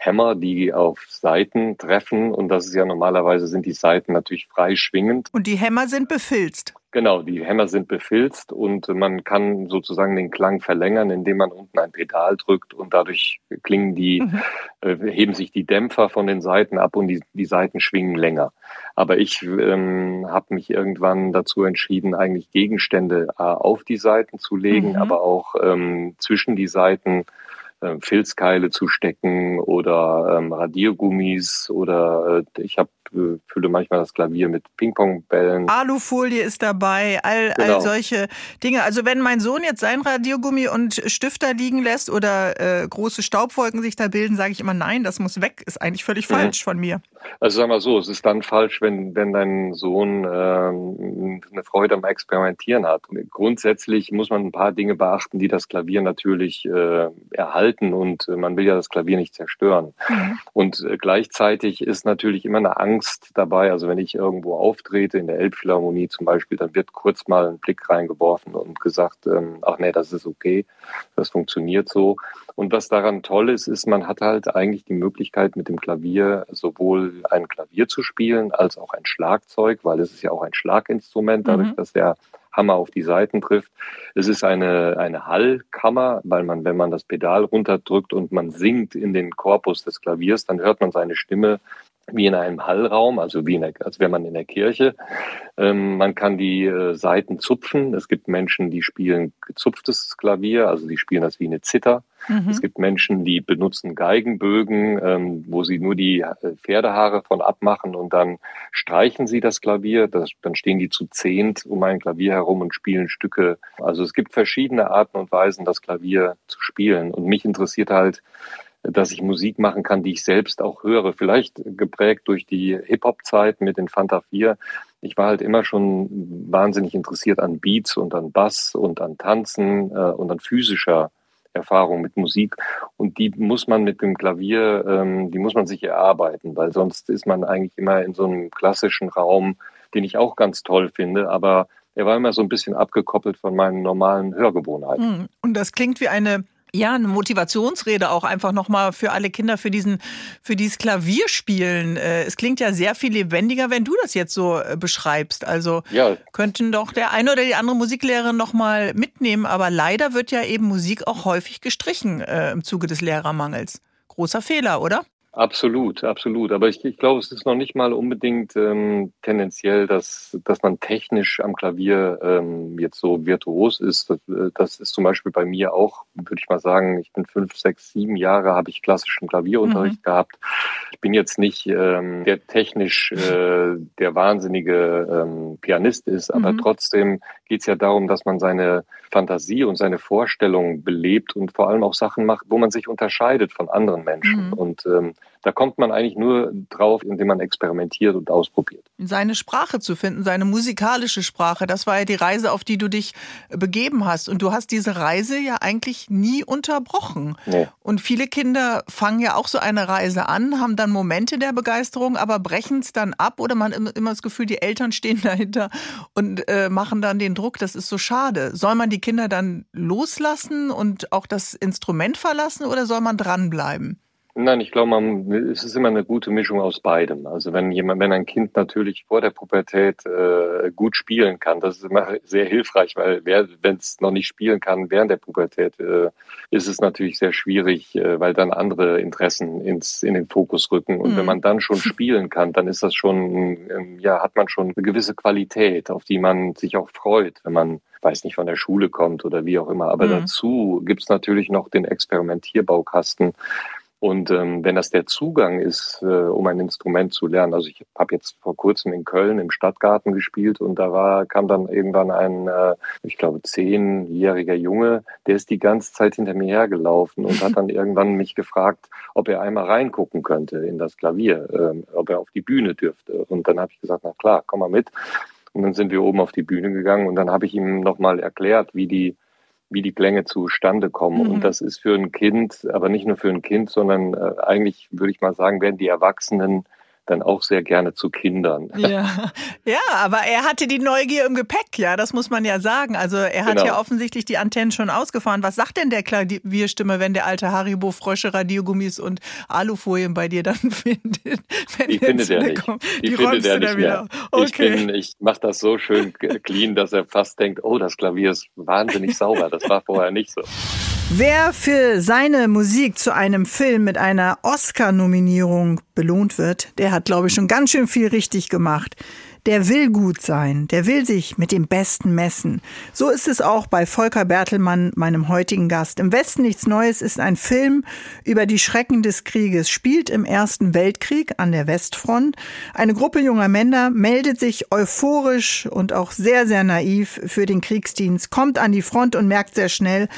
Hämmer, die auf Saiten treffen und das ist ja normalerweise sind die Saiten natürlich frei schwingend. Und die Hämmer sind befilzt. Genau, die Hämmer sind befilzt und man kann sozusagen den Klang verlängern, indem man unten ein Pedal drückt und dadurch klingen die, mhm. äh, heben sich die Dämpfer von den Seiten ab und die, die Seiten schwingen länger. Aber ich ähm, habe mich irgendwann dazu entschieden, eigentlich Gegenstände äh, auf die Seiten zu legen, mhm. aber auch ähm, zwischen die Seiten äh, Filzkeile zu stecken oder ähm, Radiergummis oder äh, ich habe äh, fülle manchmal das Klavier mit Pingpongbällen. Alufolie ist dabei, all, genau. all solche Dinge. Also wenn mein Sohn jetzt sein Radiergummi und Stifter liegen lässt oder äh, große Staubwolken sich da bilden, sage ich immer, nein, das muss weg. Ist eigentlich völlig mhm. falsch von mir. Also sag mal so, es ist dann falsch, wenn, wenn dein Sohn ähm, eine Freude am Experimentieren hat. Grundsätzlich muss man ein paar Dinge beachten, die das Klavier natürlich äh, erhalten und äh, man will ja das Klavier nicht zerstören. Mhm. Und äh, gleichzeitig ist natürlich immer eine Angst, Angst dabei. Also wenn ich irgendwo auftrete, in der Elbphilharmonie zum Beispiel, dann wird kurz mal ein Blick reingeworfen und gesagt, ähm, ach nee, das ist okay, das funktioniert so. Und was daran toll ist, ist, man hat halt eigentlich die Möglichkeit, mit dem Klavier sowohl ein Klavier zu spielen, als auch ein Schlagzeug, weil es ist ja auch ein Schlaginstrument, dadurch, mhm. dass der Hammer auf die Seiten trifft. Es ist eine, eine Hallkammer, weil man, wenn man das Pedal runterdrückt und man singt in den Korpus des Klaviers, dann hört man seine Stimme wie in einem Hallraum, also wie in der, als wäre man in der Kirche. Ähm, man kann die äh, Saiten zupfen. Es gibt Menschen, die spielen gezupftes Klavier, also die spielen das wie eine Zither. Mhm. Es gibt Menschen, die benutzen Geigenbögen, ähm, wo sie nur die äh, Pferdehaare von abmachen und dann streichen sie das Klavier. Das, dann stehen die zu zehnt um ein Klavier herum und spielen Stücke. Also es gibt verschiedene Arten und Weisen, das Klavier zu spielen. Und mich interessiert halt, dass ich Musik machen kann, die ich selbst auch höre. Vielleicht geprägt durch die Hip-Hop-Zeit mit den Fanta 4. Ich war halt immer schon wahnsinnig interessiert an Beats und an Bass und an Tanzen äh, und an physischer Erfahrung mit Musik. Und die muss man mit dem Klavier, ähm, die muss man sich erarbeiten, weil sonst ist man eigentlich immer in so einem klassischen Raum, den ich auch ganz toll finde, aber er war immer so ein bisschen abgekoppelt von meinen normalen Hörgewohnheiten. Hm. Und das klingt wie eine ja, eine Motivationsrede auch einfach nochmal für alle Kinder für diesen, für dieses Klavierspielen. Äh, es klingt ja sehr viel lebendiger, wenn du das jetzt so äh, beschreibst. Also ja. könnten doch der eine oder die andere Musiklehrerin nochmal mitnehmen, aber leider wird ja eben Musik auch häufig gestrichen äh, im Zuge des Lehrermangels. Großer Fehler, oder? Absolut, absolut. Aber ich, ich glaube, es ist noch nicht mal unbedingt ähm, tendenziell, dass, dass man technisch am Klavier ähm, jetzt so virtuos ist. Das, äh, das ist zum Beispiel bei mir auch, würde ich mal sagen, ich bin fünf, sechs, sieben Jahre, habe ich klassischen Klavierunterricht mhm. gehabt. Ich bin jetzt nicht ähm, der technisch äh, der wahnsinnige ähm, Pianist ist, aber mhm. trotzdem geht es ja darum, dass man seine Fantasie und seine Vorstellungen belebt und vor allem auch Sachen macht, wo man sich unterscheidet von anderen Menschen. Mhm. Und ähm, da kommt man eigentlich nur drauf, indem man experimentiert und ausprobiert. Seine Sprache zu finden, seine musikalische Sprache, das war ja die Reise, auf die du dich begeben hast. Und du hast diese Reise ja eigentlich nie unterbrochen. Nee. Und viele Kinder fangen ja auch so eine Reise an, haben dann Momente der Begeisterung, aber brechen es dann ab oder man hat immer das Gefühl, die Eltern *laughs* stehen dahinter und äh, machen dann den Druck. Das ist so schade. Soll man die Kinder dann loslassen und auch das Instrument verlassen oder soll man dranbleiben? Nein, ich glaube, man, es ist immer eine gute Mischung aus beidem. Also wenn jemand, wenn ein Kind natürlich vor der Pubertät äh, gut spielen kann, das ist immer sehr hilfreich, weil wenn es noch nicht spielen kann während der Pubertät, äh, ist es natürlich sehr schwierig, äh, weil dann andere Interessen ins in den Fokus rücken. Und mhm. wenn man dann schon *laughs* spielen kann, dann ist das schon, ähm, ja, hat man schon eine gewisse Qualität, auf die man sich auch freut, wenn man weiß nicht, von der Schule kommt oder wie auch immer. Aber mhm. dazu gibt's natürlich noch den Experimentierbaukasten, und ähm, wenn das der Zugang ist, äh, um ein Instrument zu lernen, also ich habe jetzt vor kurzem in Köln im Stadtgarten gespielt und da war, kam dann irgendwann ein, äh, ich glaube, zehnjähriger Junge, der ist die ganze Zeit hinter mir hergelaufen und hat dann *laughs* irgendwann mich gefragt, ob er einmal reingucken könnte in das Klavier, äh, ob er auf die Bühne dürfte. Und dann habe ich gesagt, na klar, komm mal mit. Und dann sind wir oben auf die Bühne gegangen und dann habe ich ihm nochmal erklärt, wie die wie die Klänge zustande kommen. Mhm. Und das ist für ein Kind, aber nicht nur für ein Kind, sondern äh, eigentlich würde ich mal sagen, werden die Erwachsenen dann auch sehr gerne zu Kindern. Ja. *laughs* ja, aber er hatte die Neugier im Gepäck, ja, das muss man ja sagen. Also er hat genau. ja offensichtlich die Antennen schon ausgefahren. Was sagt denn der Klavierstimme, wenn der alte Haribo Frösche, Radiogummis und Alufolien bei dir dann *laughs* findet? die findet er nicht. Kommt, die, die findet er nicht mehr. Okay. Ich, ich mache das so schön clean, dass er fast denkt, oh, das Klavier ist wahnsinnig sauber. Das war vorher nicht so. Wer für seine Musik zu einem Film mit einer Oscar-Nominierung belohnt wird, der hat, glaube ich, schon ganz schön viel richtig gemacht. Der will gut sein, der will sich mit dem Besten messen. So ist es auch bei Volker Bertelmann, meinem heutigen Gast. Im Westen nichts Neues ist ein Film über die Schrecken des Krieges, spielt im Ersten Weltkrieg an der Westfront. Eine Gruppe junger Männer meldet sich euphorisch und auch sehr, sehr naiv für den Kriegsdienst, kommt an die Front und merkt sehr schnell,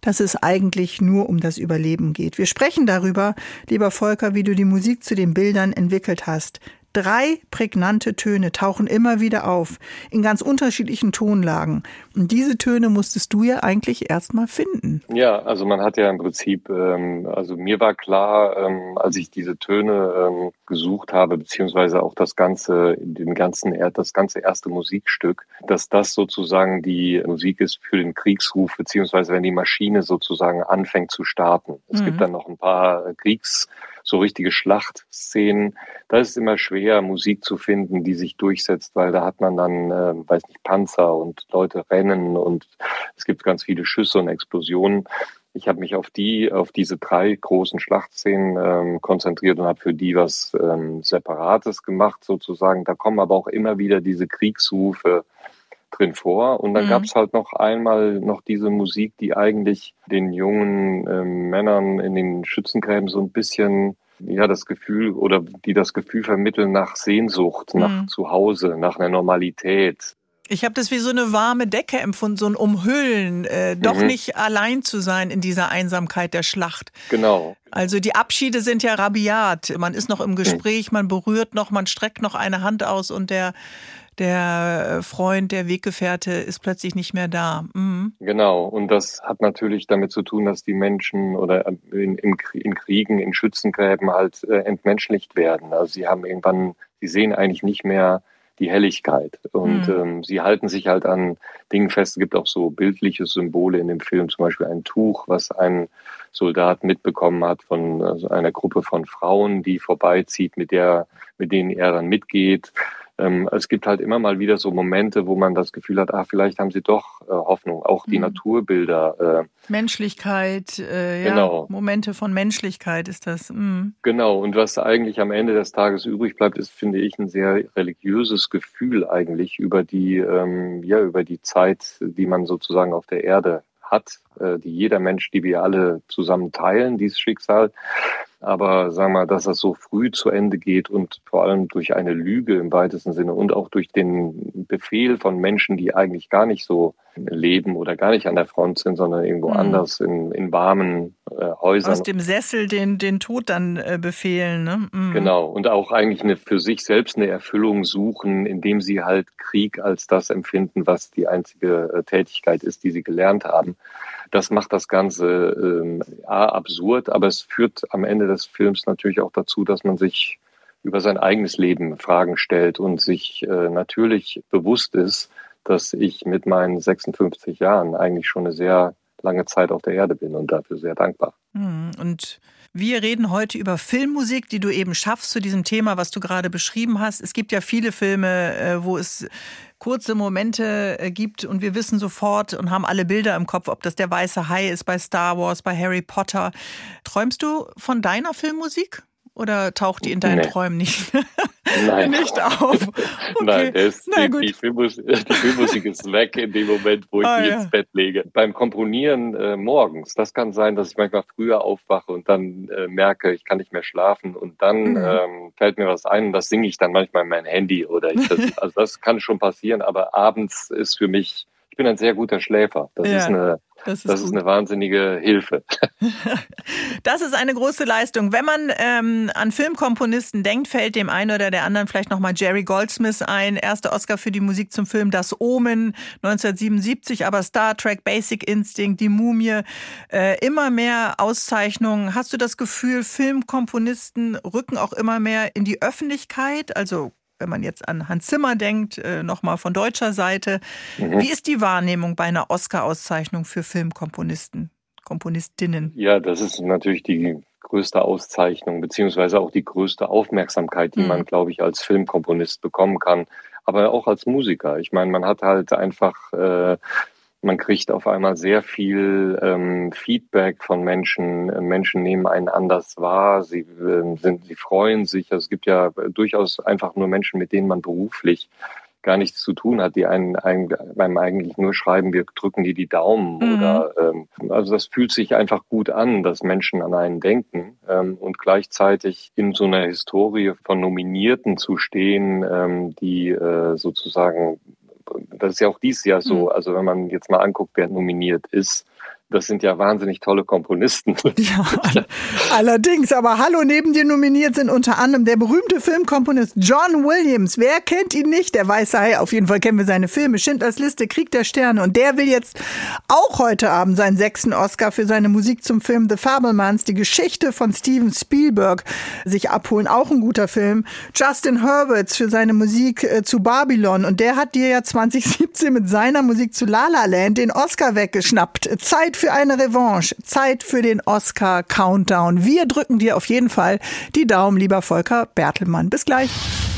dass es eigentlich nur um das Überleben geht. Wir sprechen darüber, lieber Volker, wie du die Musik zu den Bildern entwickelt hast. Drei prägnante Töne tauchen immer wieder auf, in ganz unterschiedlichen Tonlagen. Und diese Töne musstest du ja eigentlich erstmal finden. Ja, also man hat ja im Prinzip, ähm, also mir war klar, ähm, als ich diese Töne ähm, gesucht habe, beziehungsweise auch das ganze, den ganzen, das ganze erste Musikstück, dass das sozusagen die Musik ist für den Kriegsruf, beziehungsweise wenn die Maschine sozusagen anfängt zu starten. Es mhm. gibt dann noch ein paar Kriegs so richtige Schlachtszenen, da ist es immer schwer, Musik zu finden, die sich durchsetzt, weil da hat man dann, äh, weiß nicht, Panzer und Leute rennen und es gibt ganz viele Schüsse und Explosionen. ich habe mich auf die, auf diese drei großen Schlachtszenen ähm, konzentriert und habe für die was ähm, Separates gemacht sozusagen. Da kommen aber auch immer wieder diese Kriegsrufe drin vor. Und dann mhm. gab es halt noch einmal noch diese Musik, die eigentlich den jungen ähm, Männern in den Schützengräben so ein bisschen ja das Gefühl oder die das Gefühl vermitteln nach Sehnsucht, mhm. nach Zuhause, nach einer Normalität, ich habe das wie so eine warme Decke empfunden, so ein Umhüllen, äh, doch mhm. nicht allein zu sein in dieser Einsamkeit der Schlacht. Genau. Also die Abschiede sind ja rabiat. Man ist noch im Gespräch, man berührt noch, man streckt noch eine Hand aus und der der Freund, der Weggefährte ist plötzlich nicht mehr da. Mhm. Genau, und das hat natürlich damit zu tun, dass die Menschen oder in, in Kriegen, in Schützengräben halt äh, entmenschlicht werden. Also sie haben irgendwann, sie sehen eigentlich nicht mehr die Helligkeit. Und mhm. ähm, sie halten sich halt an Dingen fest. Es gibt auch so bildliche Symbole in dem Film, zum Beispiel ein Tuch, was ein Soldat mitbekommen hat von also einer Gruppe von Frauen, die vorbeizieht, mit der, mit denen er dann mitgeht ähm, es gibt halt immer mal wieder so Momente, wo man das Gefühl hat, ah, vielleicht haben sie doch äh, Hoffnung. Auch die mhm. Naturbilder. Äh, Menschlichkeit, äh, ja, genau. Momente von Menschlichkeit ist das. Mhm. Genau. Und was eigentlich am Ende des Tages übrig bleibt, ist, finde ich, ein sehr religiöses Gefühl eigentlich über die, ähm, ja, über die Zeit, die man sozusagen auf der Erde hat, äh, die jeder Mensch, die wir alle zusammen teilen, dieses Schicksal. Aber sagen wir, dass das so früh zu Ende geht und vor allem durch eine Lüge im weitesten Sinne und auch durch den Befehl von Menschen, die eigentlich gar nicht so leben oder gar nicht an der Front sind, sondern irgendwo mhm. anders in, in warmen äh, Häusern. Aus dem Sessel den, den Tod dann äh, befehlen. Ne? Mhm. Genau. Und auch eigentlich eine, für sich selbst eine Erfüllung suchen, indem sie halt Krieg als das empfinden, was die einzige äh, Tätigkeit ist, die sie gelernt haben. Das macht das Ganze ähm, absurd, aber es führt am Ende des Films natürlich auch dazu, dass man sich über sein eigenes Leben Fragen stellt und sich äh, natürlich bewusst ist, dass ich mit meinen 56 Jahren eigentlich schon eine sehr lange Zeit auf der Erde bin und dafür sehr dankbar. Hm, und wir reden heute über Filmmusik, die du eben schaffst zu diesem Thema, was du gerade beschrieben hast. Es gibt ja viele Filme, äh, wo es kurze Momente äh, gibt und wir wissen sofort und haben alle Bilder im Kopf, ob das der weiße Hai ist bei Star Wars, bei Harry Potter. Träumst du von deiner Filmmusik? Oder taucht die in deinen nee. Träumen nicht, Nein. *laughs* nicht auf? *laughs* Okay. Nein, ist, die, die, Filmmusik, *laughs* die, Filmmusik, ist weg in dem Moment, wo ich ah, mich ja. ins Bett lege. Beim Komponieren äh, morgens, das kann sein, dass ich manchmal früher aufwache und dann äh, merke, ich kann nicht mehr schlafen und dann mhm. ähm, fällt mir was ein und das singe ich dann manchmal in mein Handy oder ich das, also das kann schon passieren, aber abends ist für mich, ich bin ein sehr guter Schläfer. Das ja. ist eine das ist, das ist eine wahnsinnige Hilfe. *laughs* Das ist eine große Leistung. Wenn man ähm, an Filmkomponisten denkt, fällt dem einen oder der anderen vielleicht nochmal Jerry Goldsmith ein. Erster Oscar für die Musik zum Film Das Omen 1977, aber Star Trek, Basic Instinct, Die Mumie, äh, immer mehr Auszeichnungen. Hast du das Gefühl, Filmkomponisten rücken auch immer mehr in die Öffentlichkeit? Also wenn man jetzt an Hans Zimmer denkt, äh, nochmal von deutscher Seite. Mhm. Wie ist die Wahrnehmung bei einer Oscar-Auszeichnung für Filmkomponisten, Komponistinnen? Ja, das ist natürlich die größte Auszeichnung, beziehungsweise auch die größte Aufmerksamkeit, die mhm. man, glaube ich, als Filmkomponist bekommen kann, aber auch als Musiker. Ich meine, man hat halt einfach äh, man kriegt auf einmal sehr viel ähm, Feedback von Menschen. Menschen nehmen einen anders wahr, sie, äh, sind, sie freuen sich. Also es gibt ja durchaus einfach nur Menschen, mit denen man beruflich gar nichts zu tun hat, die einen, einen beim eigentlich nur schreiben, wir drücken dir die Daumen mhm. oder ähm, also das fühlt sich einfach gut an, dass Menschen an einen denken ähm, und gleichzeitig in so einer Historie von Nominierten zu stehen, ähm, die äh, sozusagen das ist ja auch dieses Jahr so. Mhm. Also wenn man jetzt mal anguckt, wer nominiert ist, das sind ja wahnsinnig tolle Komponisten. *laughs* Ja, allerdings, aber hallo, neben dir nominiert sind unter anderem der berühmte Filmkomponist John Williams. Wer kennt ihn nicht? Der weiße Hai. Auf jeden Fall kennen wir seine Filme. Schindlers Liste, Krieg der Sterne. Und der will jetzt auch heute Abend seinen sechsten Oscar für seine Musik zum Film The Fablemans, die Geschichte von Steven Spielberg, sich abholen. Auch ein guter Film. Justin Hurwitz für seine Musik äh, zu Babylon. Und der hat dir ja *laughs* 2017 mit seiner Musik zu La La Land den Oscar weggeschnappt. Zeit für eine Revanche, Zeit für den Oscar-Countdown. Wir drücken dir auf jeden Fall die Daumen, lieber Volker Bertelmann. Bis gleich.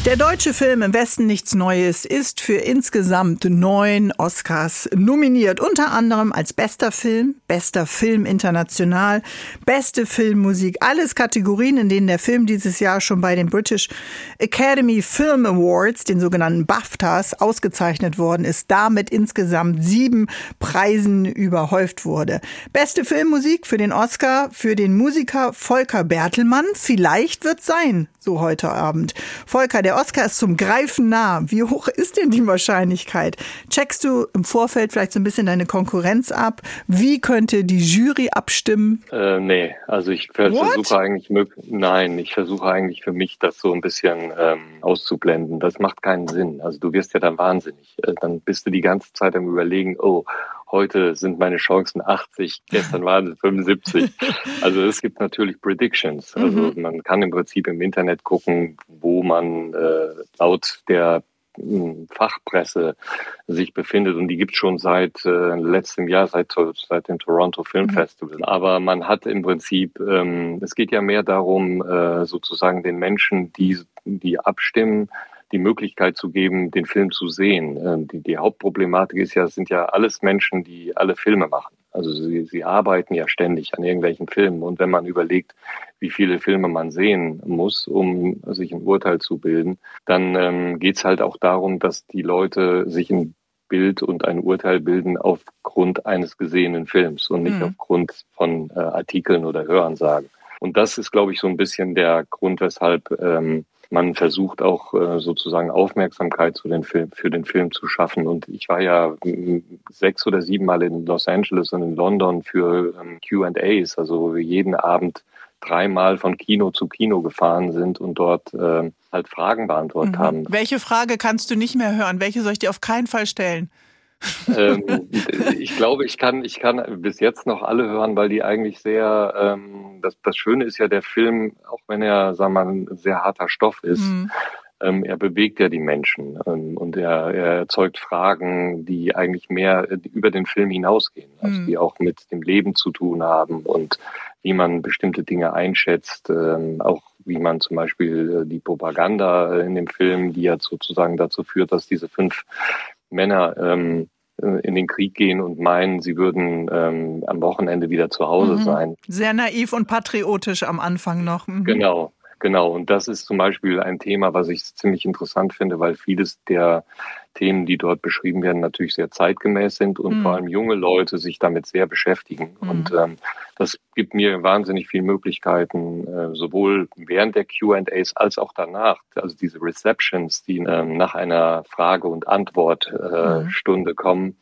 Der deutsche Film Im Westen nichts Neues ist für insgesamt neun Oscars nominiert. Unter anderem als bester Film, bester Film international, beste Filmmusik. Alles Kategorien, in denen der Film dieses Jahr schon bei den British Academy Film Awards, den sogenannten BAFTAs, ausgezeichnet worden ist. Damit insgesamt sieben Preisen überhäuft wurde. Beste Filmmusik für den Oscar für den Musiker Volker Bertelmann. Vielleicht wird sein, so heute Abend. Volker, der Oscar ist zum Greifen nah. Wie hoch ist denn die Wahrscheinlichkeit? Checkst du im Vorfeld vielleicht so ein bisschen deine Konkurrenz ab? Wie könnte die Jury abstimmen? Äh, nee, also ich versuche eigentlich, nein, ich versuche eigentlich für mich das so ein bisschen ähm, auszublenden. Das macht keinen Sinn. Also du wirst ja dann wahnsinnig. Äh, dann bist du die ganze Zeit am überlegen, oh, heute sind meine Chancen 80, gestern waren es 75. *laughs* Also es gibt natürlich Predictions. Also mhm. man kann im Prinzip im Internet gucken, wo man äh, laut der hm, Fachpresse sich befindet und die gibt es schon seit äh, letztem Jahr, seit, seit dem Toronto Film mhm. Festival. Aber man hat im Prinzip, ähm, es geht ja mehr darum, äh, sozusagen den Menschen, die, die abstimmen, die Möglichkeit zu geben, den Film zu sehen. Ähm, die, die Hauptproblematik ist ja, es sind ja alles Menschen, die alle Filme machen. Also sie, sie arbeiten ja ständig an irgendwelchen Filmen. Und wenn man überlegt, wie viele Filme man sehen muss, um sich ein Urteil zu bilden, dann ähm, geht es halt auch darum, dass die Leute sich ein Bild und ein Urteil bilden aufgrund eines gesehenen Films und nicht mhm. aufgrund von äh, Artikeln oder Hörensagen. Und das ist, glaube ich, so ein bisschen der Grund, weshalb ähm, man versucht auch äh, sozusagen Aufmerksamkeit zu den Film, für den Film zu schaffen. Und ich war ja sechs oder sieben Mal in Los Angeles und in London für ähm, QAs, also jeden Abend dreimal von Kino zu Kino gefahren sind und dort äh, halt Fragen beantwortet mhm. haben. Welche Frage kannst du nicht mehr hören? Welche soll ich dir auf keinen Fall stellen? Ähm, ich glaube, ich kann, ich kann bis jetzt noch alle hören, weil die eigentlich sehr, ähm, das, das Schöne ist ja, der Film, auch wenn er, sagen wir mal, ein sehr harter Stoff ist, mhm. ähm, er bewegt ja die Menschen ähm, und er, er erzeugt Fragen, die eigentlich mehr über den Film hinausgehen, also mhm. die auch mit dem Leben zu tun haben und wie man bestimmte Dinge einschätzt, ähm, auch wie man zum Beispiel äh, die Propaganda in dem Film, die ja sozusagen dazu führt, dass diese fünf Männer ähm, äh, in den Krieg gehen und meinen, sie würden ähm, am Wochenende wieder zu Hause mhm. sein. Sehr naiv und patriotisch am Anfang noch. Mhm. Genau, Genau, und das ist zum Beispiel ein Thema, was ich ziemlich interessant finde, weil vieles der Themen, die dort beschrieben werden, natürlich sehr zeitgemäß sind und mhm. vor allem junge Leute sich damit sehr beschäftigen. Mhm. Und ähm, das gibt mir wahnsinnig viele Möglichkeiten, äh, sowohl während der QAs als auch danach. Also diese Receptions, die ähm, nach einer Frage- und Antwortstunde äh, mhm. kommen,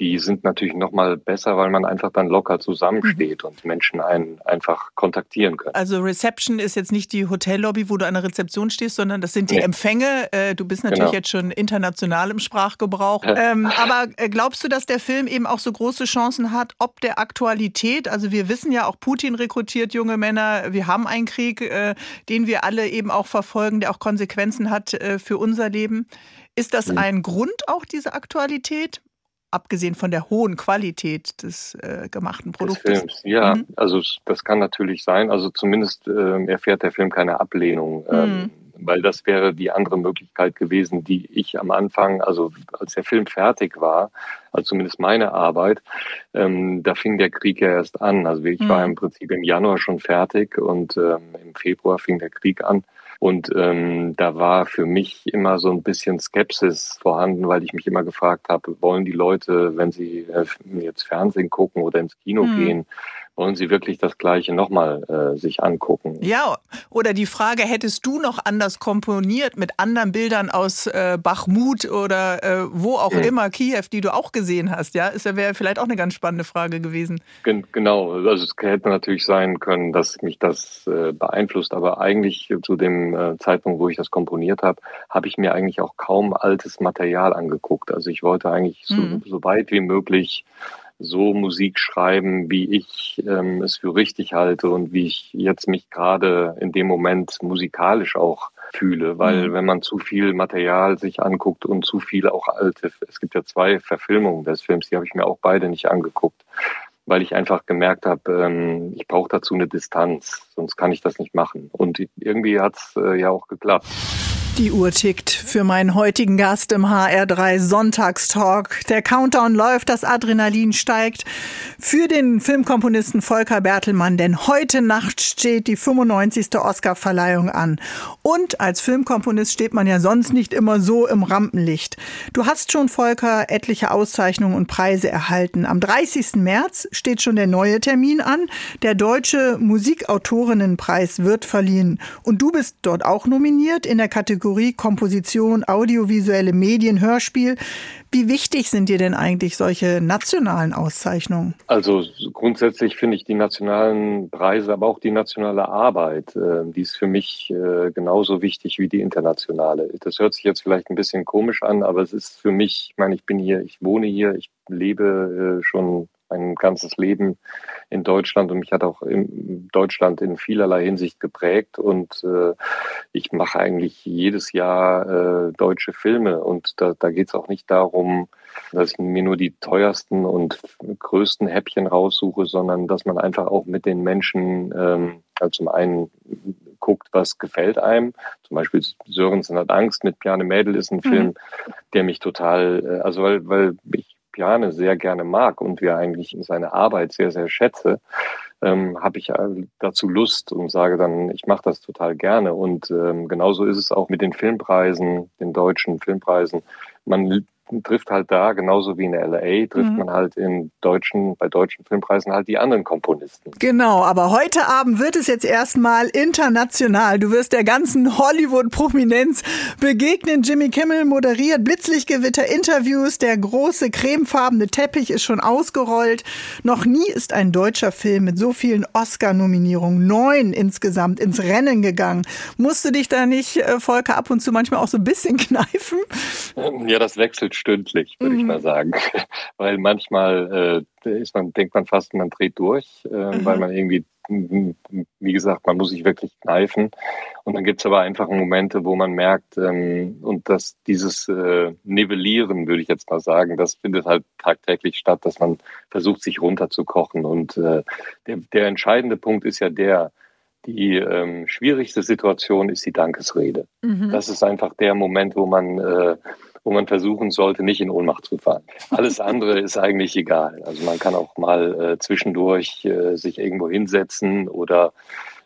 die sind natürlich noch mal besser, weil man einfach dann locker zusammensteht mhm. und Menschen einen einfach kontaktieren können. Also Reception ist jetzt nicht die Hotellobby, wo du an der Rezeption stehst, sondern das sind die nee. Empfänge. Äh, du bist natürlich genau. jetzt schon international im Sprachgebrauch. ähm, aber äh, glaubst du, dass der Film eben auch so große Chancen hat, ob der Aktualität? Also wir wissen ja auch, Putin rekrutiert junge Männer. Wir haben einen Krieg, äh, den wir alle eben auch verfolgen, der auch Konsequenzen hat für unser Leben. Ist das mhm. ein Grund auch, diese Aktualität? Abgesehen von der hohen Qualität des äh, gemachten Produktes. Des Films, ja, mhm. also das kann natürlich sein. Also zumindest äh, erfährt der Film keine Ablehnung, ähm, mhm. weil das wäre die andere Möglichkeit gewesen, die ich am Anfang, also als der Film fertig war, also zumindest meine Arbeit, ähm, da fing der Krieg ja erst an. Also ich mhm. war im Prinzip im Januar schon fertig und ähm, im Februar fing der Krieg an. Und ähm, da war für mich immer so ein bisschen Skepsis vorhanden, weil ich mich immer gefragt habe, wollen die Leute, wenn sie äh, jetzt Fernsehen gucken oder ins Kino hm. gehen, wollen Sie wirklich das Gleiche nochmal äh, sich angucken? Ja, oder die Frage, hättest du noch anders komponiert mit anderen Bildern aus äh, Bachmut oder äh, wo auch mhm. immer, Kiew, die du auch gesehen hast? Ja, ist wäre vielleicht auch eine ganz spannende Frage gewesen. Gen genau, also es hätte natürlich sein können, dass mich das äh, beeinflusst, aber eigentlich zu dem äh, Zeitpunkt, wo ich das komponiert habe, habe ich mir eigentlich auch kaum altes Material angeguckt. Also ich wollte eigentlich so, mhm. so weit wie möglich so Musik schreiben, wie ich ähm, es für richtig halte und wie ich jetzt mich gerade in dem Moment musikalisch auch fühle, weil mhm. wenn man zu viel Material sich anguckt und zu viel auch alte, es gibt ja zwei Verfilmungen des Films, die habe ich mir auch beide nicht angeguckt, weil ich einfach gemerkt habe, ähm, ich brauche dazu eine Distanz, sonst kann ich das nicht machen. Und irgendwie hat's äh, ja auch geklappt. Die Uhr tickt für meinen heutigen Gast im HR3 Sonntagstalk. Der Countdown läuft, das Adrenalin steigt für den Filmkomponisten Volker Bertelmann, denn heute Nacht steht die 95. Oscarverleihung an. Und als Filmkomponist steht man ja sonst nicht immer so im Rampenlicht. Du hast schon, Volker, etliche Auszeichnungen und Preise erhalten. Am 30. März steht schon der neue Termin an. Der Deutsche Musikautorinnenpreis wird verliehen. Und du bist dort auch nominiert in der Kategorie Kategorie Komposition, audiovisuelle Medien, Hörspiel. Wie wichtig sind dir denn eigentlich solche nationalen Auszeichnungen? Also grundsätzlich finde ich die nationalen Preise, aber auch die nationale Arbeit, äh, die ist für mich äh, genauso wichtig wie die internationale. Das hört sich jetzt vielleicht ein bisschen komisch an, aber es ist für mich, ich meine, ich bin hier, ich wohne hier, ich lebe äh, schon mein ganzes Leben in Deutschland und mich hat auch in Deutschland in vielerlei Hinsicht geprägt und äh, ich mache eigentlich jedes Jahr äh, deutsche Filme und da, da geht es auch nicht darum, dass ich mir nur die teuersten und größten Häppchen raussuche, sondern dass man einfach auch mit den Menschen ähm, also zum einen guckt, was gefällt einem. Zum Beispiel Sörensen hat Angst mit Piane Mädel ist ein mhm. Film, der mich total, äh, also weil, weil ich Piane sehr gerne mag und wir eigentlich seine Arbeit sehr, sehr schätze, ähm, habe ich äh, dazu Lust und sage dann, ich mache das total gerne. Und ähm, genauso ist es auch mit den Filmpreisen, den deutschen Filmpreisen. Man trifft halt da, genauso wie in LA, trifft mhm. man halt in deutschen, bei deutschen Filmpreisen halt die anderen Komponisten. Genau, aber heute Abend wird es jetzt erstmal international. Du wirst der ganzen Hollywood-Prominenz begegnen. Jimmy Kimmel moderiert Blitzlichtgewitter, Interviews, der große cremefarbene Teppich ist schon ausgerollt. Noch nie ist ein deutscher Film mit so vielen Oscar-Nominierungen, neun insgesamt, ins Rennen gegangen. Musst du dich da nicht, äh, Volker, ab und zu manchmal auch so ein bisschen *laughs* kneifen? Ja, das wechselt stündlich, würde mhm. ich mal sagen. *laughs* weil manchmal äh, ist man, denkt man fast, man dreht durch, äh, mhm. weil man irgendwie, wie gesagt, man muss sich wirklich kneifen. Und dann gibt es aber einfach Momente, wo man merkt, ähm, und dass dieses äh, Nivellieren, würde ich jetzt mal sagen, das findet halt tagtäglich statt, dass man versucht, sich runterzukochen. Und äh, der, der entscheidende Punkt ist ja der, die ähm, schwierigste Situation ist die Dankesrede. Mhm. Das ist einfach der Moment, wo man äh, wo man versuchen sollte, nicht in Ohnmacht zu fallen. Alles andere ist eigentlich egal. Also man kann auch mal äh, zwischendurch äh, sich irgendwo hinsetzen oder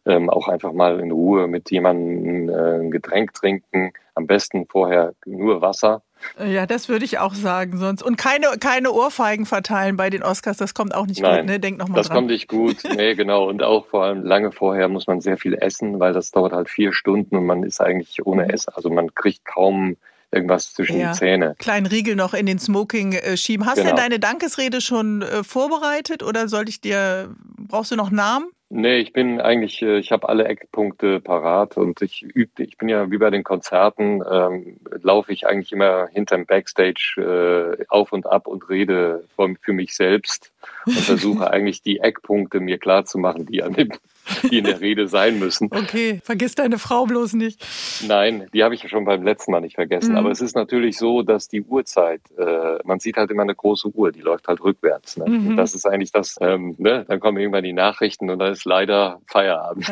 ähm, auch einfach mal in Ruhe mit jemandem äh, ein Getränk trinken. Am besten vorher nur Wasser. Ja, das würde ich auch sagen sonst. Und keine, keine Ohrfeigen verteilen bei den Oscars, das kommt auch nicht Nein, gut, ne? Denk noch mal Das dran. kommt nicht gut, *laughs* nee, genau. Und auch vor allem lange vorher muss man sehr viel essen, weil das dauert halt vier Stunden und man ist eigentlich ohne mhm. Essen. Also man kriegt kaum irgendwas zwischen ja. die Zähne. Kleinen Riegel noch in den Smoking äh, schieben. Hast du genau. denn deine Dankesrede schon äh, vorbereitet oder soll ich dir, brauchst du noch Namen? Nee, ich bin eigentlich, äh, ich habe alle Eckpunkte parat und ich übe, ich bin ja wie bei den Konzerten, ähm, laufe ich eigentlich immer hinterm Backstage äh, auf und ab und rede für, für mich selbst und *laughs* versuche eigentlich die Eckpunkte mir klar zu machen, die an dem *laughs* die in der Rede sein müssen. Okay, vergiss deine Frau bloß nicht. Nein, die habe ich ja schon beim letzten Mal nicht vergessen. Mhm. Aber es ist natürlich so, dass die Uhrzeit, äh, man sieht halt immer eine große Uhr, die läuft halt rückwärts. Ne? Mhm. das ist eigentlich das, ähm, ne? dann kommen irgendwann die Nachrichten und da ist leider Feierabend.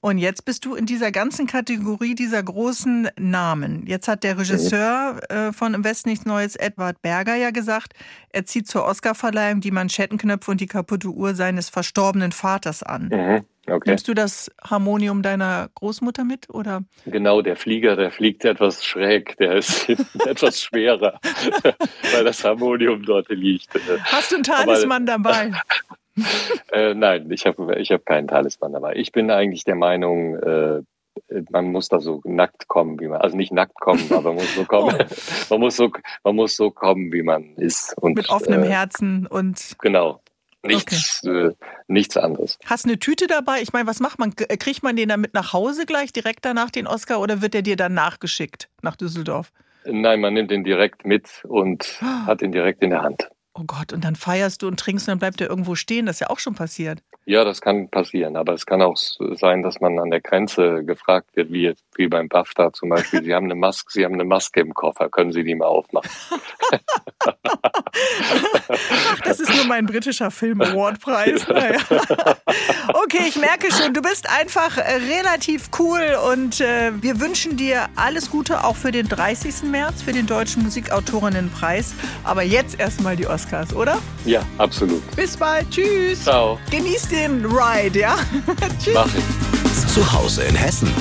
Und jetzt bist du in dieser ganzen Kategorie dieser großen Namen. Jetzt hat der Regisseur äh, von Im Westen nichts Neues, Edward Berger, ja gesagt, er zieht zur Oscarverleihung die Manschettenknöpfe und die kaputte Uhr seines verstorbenen Vaters an. Mhm. Okay. Nimmst du das Harmonium deiner Großmutter mit oder? Genau, der Flieger, der fliegt etwas schräg, der ist *laughs* etwas schwerer, *laughs* weil das Harmonium dort liegt. Hast du einen Talisman Aber, dabei? *laughs* *laughs* äh, nein, ich habe ich hab keinen Talisman dabei. Ich bin eigentlich der Meinung, äh, man muss da so nackt kommen, wie man, also nicht nackt kommen, *laughs* aber man muss so kommen, oh. *laughs* man muss so, man muss so kommen, wie man ist. Und, Mit offenem äh, Herzen und. Genau. Nichts, okay. äh, nichts anderes. Hast du eine Tüte dabei? Ich meine, was macht man? Äh, kriegt man den dann mit nach Hause gleich, direkt danach den Oscar, oder wird der dir dann nachgeschickt nach Düsseldorf? Nein, man nimmt den direkt mit und oh. *gasps* hat ihn direkt in der Hand. Oh Gott, und dann feierst du und trinkst und dann bleibt er irgendwo stehen. Das ist ja auch schon passiert. Ja, das kann passieren. Aber es kann auch sein, dass man an der Grenze gefragt wird, wie, wie beim BAFTA zum Beispiel. Sie haben eine Maske, Sie haben eine Maske im Koffer. Können Sie die mal aufmachen? *laughs* Ach, das ist nur mein britischer Film Award Preis. *laughs* Naja. Okay, ich merke schon, du bist einfach äh, relativ cool und äh, wir wünschen dir alles Gute auch für den 30. März, für den Deutschen Musikautorinnenpreis. Aber jetzt erstmal die Oscars, oder? Ja, absolut. Bis bald. Tschüss. Ciao. Genieß den Ride, ja? *laughs* Tschüss. Mach ich. Zu Hause in Hessen.